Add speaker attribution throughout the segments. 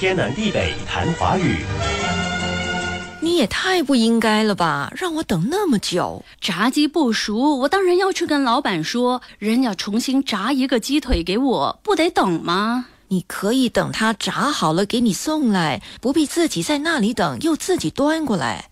Speaker 1: 天南地北谈华语。
Speaker 2: 你也太不应该了吧！让我等那么久。
Speaker 3: 炸鸡不熟，我当然要去跟老板说，人家重新炸一个鸡腿给我，不得等吗？
Speaker 2: 你可以等他炸好了给你送来，不必自己在那里等，又自己端过来。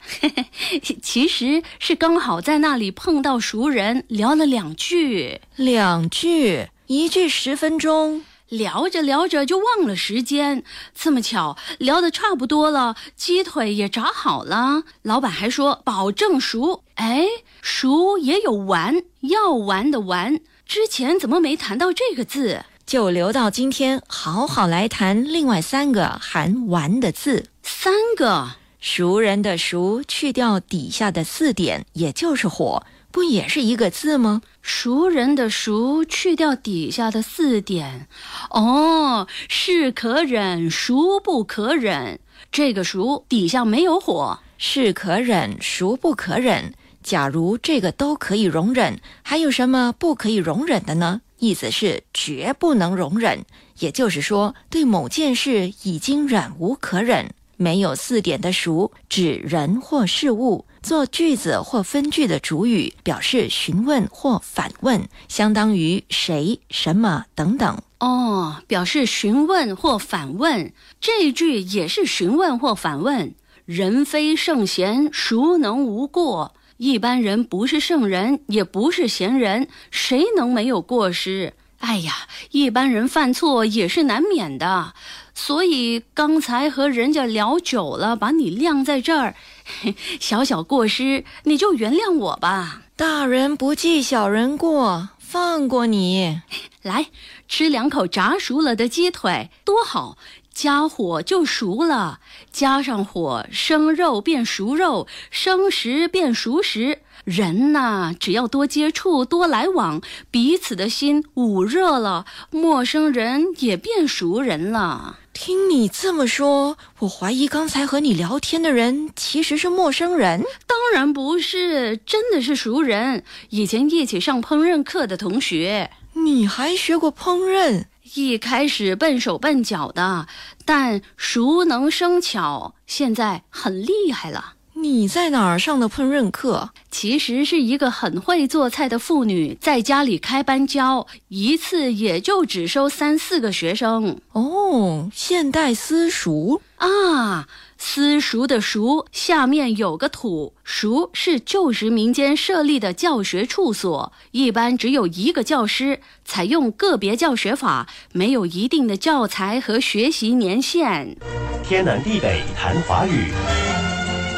Speaker 3: 其实是刚好在那里碰到熟人，聊了两句，
Speaker 2: 两句，一句十分钟。
Speaker 3: 聊着聊着就忘了时间，这么巧，聊得差不多了，鸡腿也炸好了，老板还说保证熟。哎，熟也有完，要完的完，之前怎么没谈到这个字？
Speaker 2: 就留到今天，好好来谈另外三个含“完”的字。
Speaker 3: 三个
Speaker 2: 熟人的“熟”去掉底下的四点，也就是火。不也是一个字吗？
Speaker 3: 熟人的“熟”去掉底下的四点，哦，是可忍，孰不可忍。这个“熟”底下没有火，
Speaker 2: 是可忍，孰不可忍。假如这个都可以容忍，还有什么不可以容忍的呢？意思是绝不能容忍，也就是说，对某件事已经忍无可忍。没有四点的“熟”指人或事物。做句子或分句的主语，表示询问或反问，相当于谁、什么等等。
Speaker 3: 哦，表示询问或反问，这一句也是询问或反问。人非圣贤，孰能无过？一般人不是圣人，也不是贤人，谁能没有过失？哎呀，一般人犯错也是难免的。所以刚才和人家聊久了，把你晾在这儿，小小过失，你就原谅我吧。
Speaker 2: 大人不计小人过，放过你。
Speaker 3: 来吃两口炸熟了的鸡腿，多好！加火就熟了，加上火，生肉变熟肉，生食变熟食。人呐，只要多接触、多来往，彼此的心捂热了，陌生人也变熟人了。
Speaker 2: 听你这么说，我怀疑刚才和你聊天的人其实是陌生人。
Speaker 3: 当然不是，真的是熟人，以前一起上烹饪课的同学。
Speaker 2: 你还学过烹饪？
Speaker 3: 一开始笨手笨脚的，但熟能生巧，现在很厉害了。
Speaker 2: 你在哪儿上的烹饪课？
Speaker 3: 其实是一个很会做菜的妇女在家里开班教，一次也就只收三四个学生。
Speaker 2: 哦，现代私塾
Speaker 3: 啊，私塾的塾下面有个土，塾是旧时民间设立的教学处所，一般只有一个教师，采用个别教学法，没有一定的教材和学习年限。
Speaker 1: 天南地北谈华语。